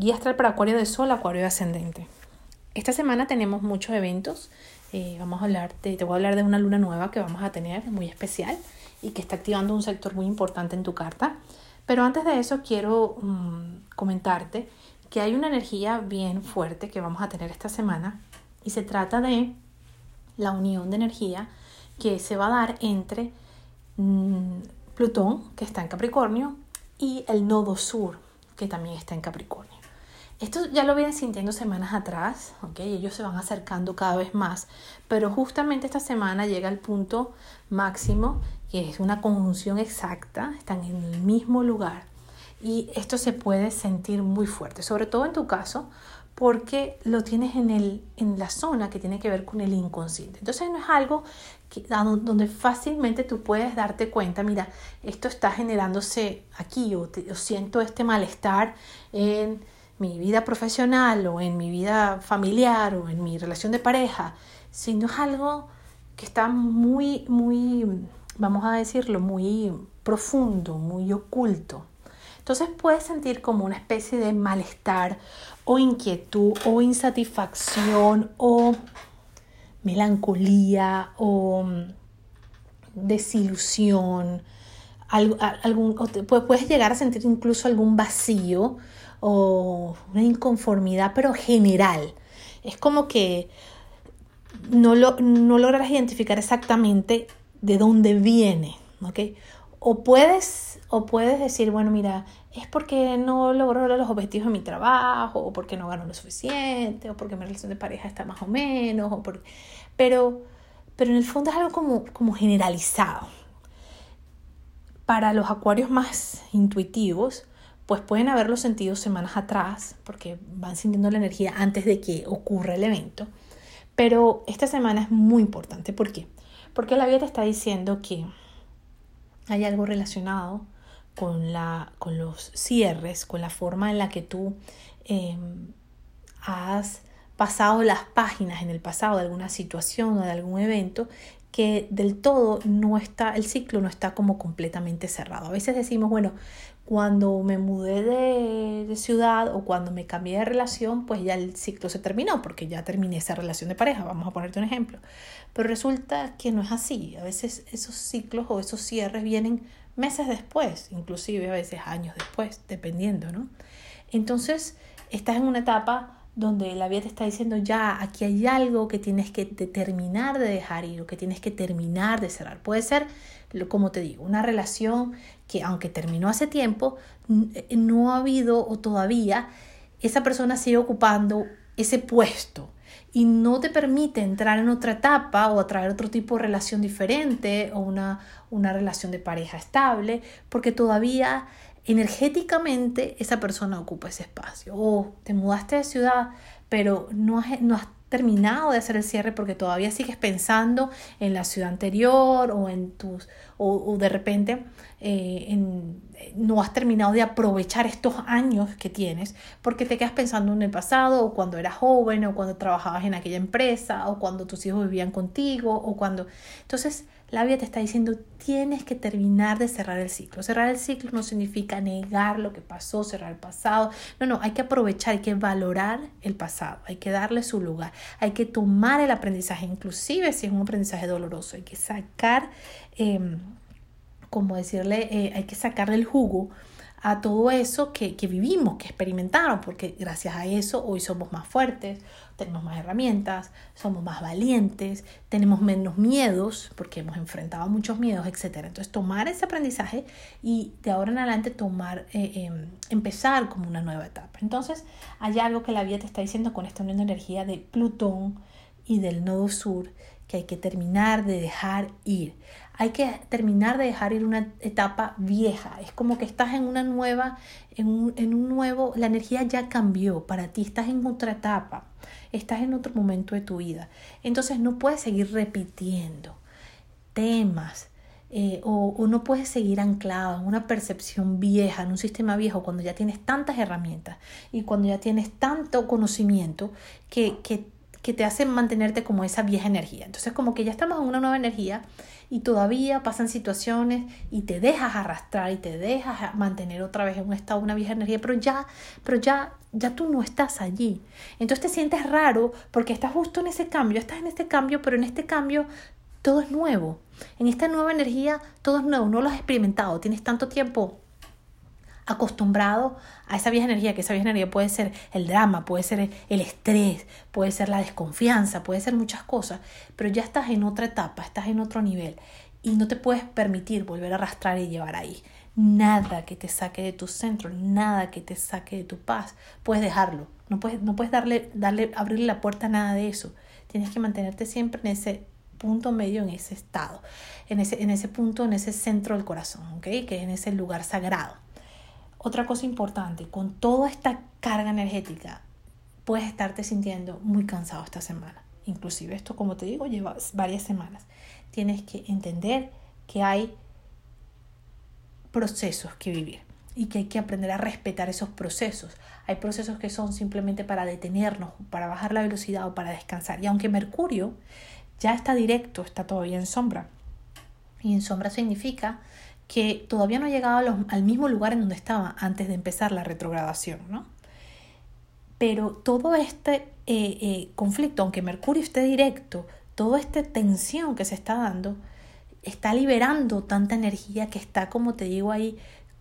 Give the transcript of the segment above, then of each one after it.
Guía astral para Acuario de Sol, Acuario de Ascendente. Esta semana tenemos muchos eventos. Eh, vamos a hablar de, te voy a hablar de una luna nueva que vamos a tener, muy especial, y que está activando un sector muy importante en tu carta. Pero antes de eso quiero mm, comentarte que hay una energía bien fuerte que vamos a tener esta semana y se trata de la unión de energía que se va a dar entre mm, Plutón, que está en Capricornio, y el nodo sur, que también está en Capricornio. Esto ya lo vienen sintiendo semanas atrás, ¿ok? Ellos se van acercando cada vez más, pero justamente esta semana llega el punto máximo, que es una conjunción exacta, están en el mismo lugar y esto se puede sentir muy fuerte, sobre todo en tu caso, porque lo tienes en, el, en la zona que tiene que ver con el inconsciente. Entonces no es algo que, donde fácilmente tú puedes darte cuenta, mira, esto está generándose aquí o, o siento este malestar en mi vida profesional o en mi vida familiar o en mi relación de pareja, sino es algo que está muy, muy, vamos a decirlo, muy profundo, muy oculto. Entonces puedes sentir como una especie de malestar o inquietud o insatisfacción o melancolía o desilusión, algún, puedes llegar a sentir incluso algún vacío o una inconformidad, pero general. Es como que no, lo, no logras identificar exactamente de dónde viene. O puedes, o puedes decir, bueno, mira, es porque no logro los objetivos de mi trabajo, o porque no gano lo suficiente, o porque mi relación de pareja está más o menos, o pero, pero en el fondo es algo como, como generalizado. Para los acuarios más intuitivos, pues pueden haberlo sentido semanas atrás, porque van sintiendo la energía antes de que ocurra el evento. Pero esta semana es muy importante. ¿Por qué? Porque la vida te está diciendo que hay algo relacionado con, la, con los cierres, con la forma en la que tú em, has pasado las páginas en el pasado de alguna situación o de algún evento que del todo no está, el ciclo no está como completamente cerrado. A veces decimos, bueno, cuando me mudé de, ciudad o cuando me cambié de relación, pues ya el ciclo se terminó, porque ya terminé esa relación de pareja, vamos a ponerte un ejemplo. Pero resulta que no es así. A veces esos ciclos o esos cierres vienen meses después, inclusive a veces años después, dependiendo, ¿no? Entonces, estás en una etapa donde la vida te está diciendo ya, aquí hay algo que tienes que terminar de dejar ir o que tienes que terminar de cerrar. Puede ser, como te digo, una relación que aunque terminó hace tiempo, eh, no ha habido o todavía esa persona sigue ocupando ese puesto y no te permite entrar en otra etapa o atraer otro tipo de relación diferente o una, una relación de pareja estable, porque todavía energéticamente esa persona ocupa ese espacio. O te mudaste de ciudad, pero no has, no has terminado de hacer el cierre porque todavía sigues pensando en la ciudad anterior o en tus o, de repente eh, no has terminado de aprovechar estos años que tienes porque te quedas pensando en el pasado o cuando eras joven o cuando trabajabas en aquella empresa o cuando tus hijos vivían contigo o cuando entonces la vida te está diciendo, tienes que terminar de cerrar el ciclo. Cerrar el ciclo no significa negar lo que pasó, cerrar el pasado. No, no, hay que aprovechar, hay que valorar el pasado, hay que darle su lugar, hay que tomar el aprendizaje, inclusive si es un aprendizaje doloroso, hay que sacar, em, como decirle, eh, hay que sacarle el jugo a todo eso que, que, vivimos, que experimentaron, porque gracias a eso hoy somos más fuertes, tenemos más herramientas, somos más valientes, tenemos menos miedos, porque hemos enfrentado muchos miedos, etc. Entonces, tomar ese aprendizaje y de ahora en adelante tomar, eh, em, empezar como una nueva etapa. Entonces, hay algo que la vida te está diciendo con esta unión de energía de Plutón y del nodo sur, que hay que terminar de dejar ir. Hay que terminar de dejar ir una etapa vieja. Es como que estás en una nueva, en un, en un nuevo, la energía ya cambió para ti, estás en otra etapa, estás en otro momento de tu vida. Entonces no puedes seguir repitiendo temas, eh, o, o, no puedes seguir anclado en una percepción vieja, en un sistema viejo, cuando ya tienes tantas herramientas y cuando ya tienes tanto conocimiento que, que que te hacen mantenerte como esa vieja energía. Entonces como que ya estamos en una nueva energía y todavía pasan situaciones y te dejas arrastrar y te dejas mantener otra vez en un estado, una vieja energía, pero ya, pero ya, ya tú no estás allí. Entonces te sientes raro porque estás justo en ese cambio, estás en este cambio, pero en este cambio todo es nuevo. En esta nueva energía todo es nuevo, no lo has experimentado, tienes tanto tiempo acostumbrado a esa vieja energía, que esa vieja energía puede ser el drama, puede ser el estrés, puede ser la desconfianza, puede ser muchas cosas, pero ya estás en otra etapa, estás en otro nivel y no te puedes permitir volver a arrastrar y llevar ahí. Nada que te saque de tu centro, nada que te saque de tu paz, puedes dejarlo. No puedes, no puedes darle, darle, abrirle la puerta a nada de eso. Tienes que mantenerte siempre en ese punto medio, en ese estado, en ese, en ese punto, en ese centro del corazón, ¿ok? Que es en ese lugar sagrado. Otra cosa importante, con toda esta carga energética, puedes estarte sintiendo muy cansado esta semana. Inclusive esto, como te digo, lleva varias semanas. Tienes que entender que hay procesos que vivir y que hay que aprender a respetar esos procesos. Hay procesos que son simplemente para detenernos, para bajar la velocidad o para descansar. Y aunque Mercurio ya está directo, está todavía en sombra. Y en sombra significa que todavía no ha llegado al mismo lugar en donde estaba antes de empezar la retrogradación, ¿no? Pero todo este eh, eh, conflicto, aunque Mercurio esté directo, toda esta tensión que se está dando, está liberando tanta energía que está, como te digo ahí,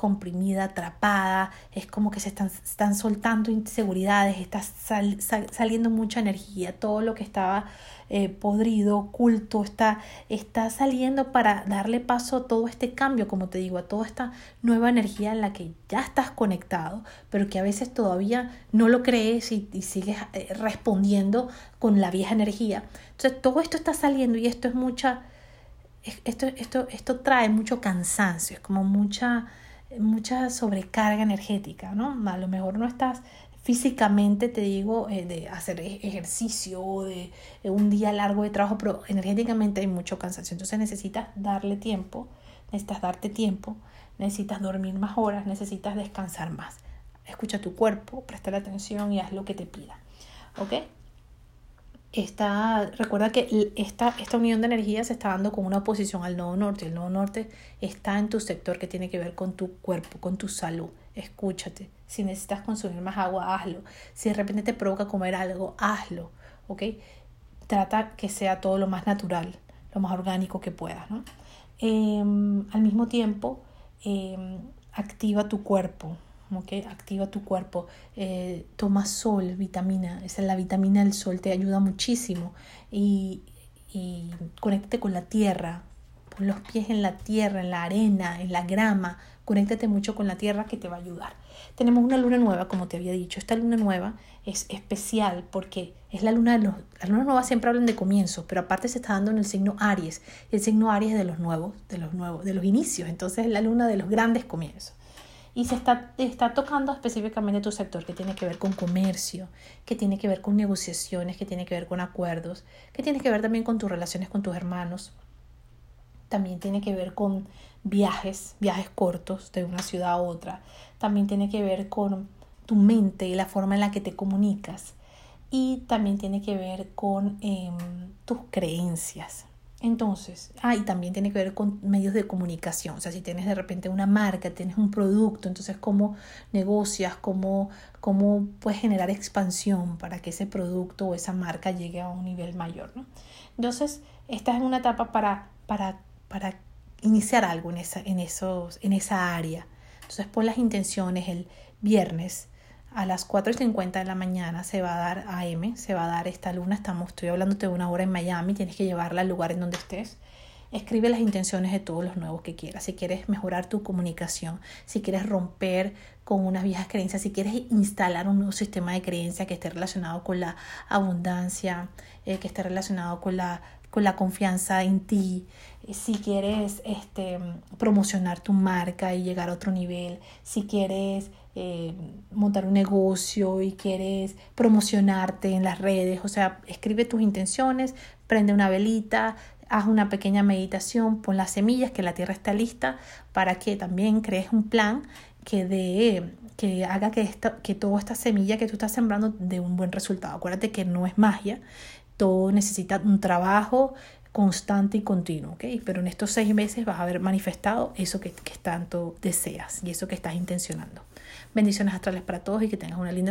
comprimida, atrapada, es como que se están, están soltando inseguridades, está saliendo mucha energía, todo lo que estaba eh, podrido, oculto, está, está saliendo para darle paso a todo este cambio, como te digo, a toda esta nueva energía en la que ya estás conectado, pero que a veces todavía no lo crees y, y sigues eh, respondiendo con la vieja energía. Entonces todo esto está saliendo y esto es mucha... Esto, esto, esto trae mucho cansancio, es como mucha, mucha sobrecarga energética, ¿no? A lo mejor no estás físicamente, te digo, eh, de hacer e-, ejercicio, de, de, un día largo de trabajo, pero energéticamente hay mucho cansancio. Entonces necesitas darle tiempo, necesitas darte tiempo, necesitas dormir más horas, necesitas descansar más. Escucha tu cuerpo, presta atención y haz lo que te pida. ¿Ok? Esta, recuerda que esta, esta unión de energía se está dando con una oposición al nodo norte. El nodo norte está en tu sector que tiene que ver con tu cuerpo, con tu salud. Escúchate. Si necesitas consumir más agua, hazlo. Si de repente te provoca comer algo, hazlo. ¿Ok? Trata que sea todo lo más natural, lo más orgánico que puedas. ¿no? Em, al mismo tiempo, em, activa tu cuerpo que activa tu cuerpo, eh, toma sol, vitamina, esa es la vitamina del sol, te ayuda muchísimo y, y conéctate con la tierra, pon los pies en la tierra, en la arena, en la grama, conéctate mucho con la tierra que te va a ayudar. Tenemos una luna nueva, como te había dicho, esta luna nueva es especial porque es la luna de los... Las lunas nuevas siempre hablan de comienzos, pero aparte se está dando en el signo Aries, el signo Aries de los nuevos, de los nuevos, de los inicios, entonces es la luna de los grandes comienzos y se está, está tocando específicamente tu sector que tiene que ver con comercio, que tiene que ver con negociaciones, que tiene que ver con acuerdos, que tiene que ver también con tus relaciones con tus hermanos. También tiene que ver con viajes, viajes cortos de una ciudad a otra. También tiene que ver con tu mente y la forma en la que te comunicas. Y también tiene que ver con em, tus creencias. Entonces, ah, y también tiene que ver con medios de comunicación, o sea, si tienes de repente una marca, tienes un producto, entonces cómo negocias, cómo, cómo puedes generar expansión para que ese producto o esa marca llegue a un nivel mayor, ¿no? Entonces, esta es una etapa para, para, para iniciar algo en esa, en, esos, en esa área. Entonces, pon las intenciones el viernes a las 4.50 de la mañana se va a dar AM, se va a dar esta luna, estamos, estoy hablándote de una hora en Miami, tienes que llevarla al lugar en donde estés. Escribe las intenciones de todos los nuevos que quieras. Si quieres mejorar tu comunicación, si quieres romper con unas viejas creencias, si quieres instalar un nuevo sistema de creencia que esté relacionado con la abundancia, eh, que esté relacionado con la, con la confianza en ti, si quieres este, promocionar tu marca y llegar a otro nivel, si quieres eh, montar un negocio y quieres promocionarte en las redes, o sea, escribe tus intenciones, prende una velita, haz una pequeña meditación, pon las semillas, que la tierra está lista para que también crees un plan que de que haga que, esta, que toda esta semilla que tú estás sembrando dé un buen resultado. Acuérdate que no es magia, todo necesita un trabajo, constante y continuo, ¿ok? Pero en estos seis meses vas a haber manifestado eso que, tanto deseas y eso que estás intencionando. Bendiciones astrales para todos y que tengas una linda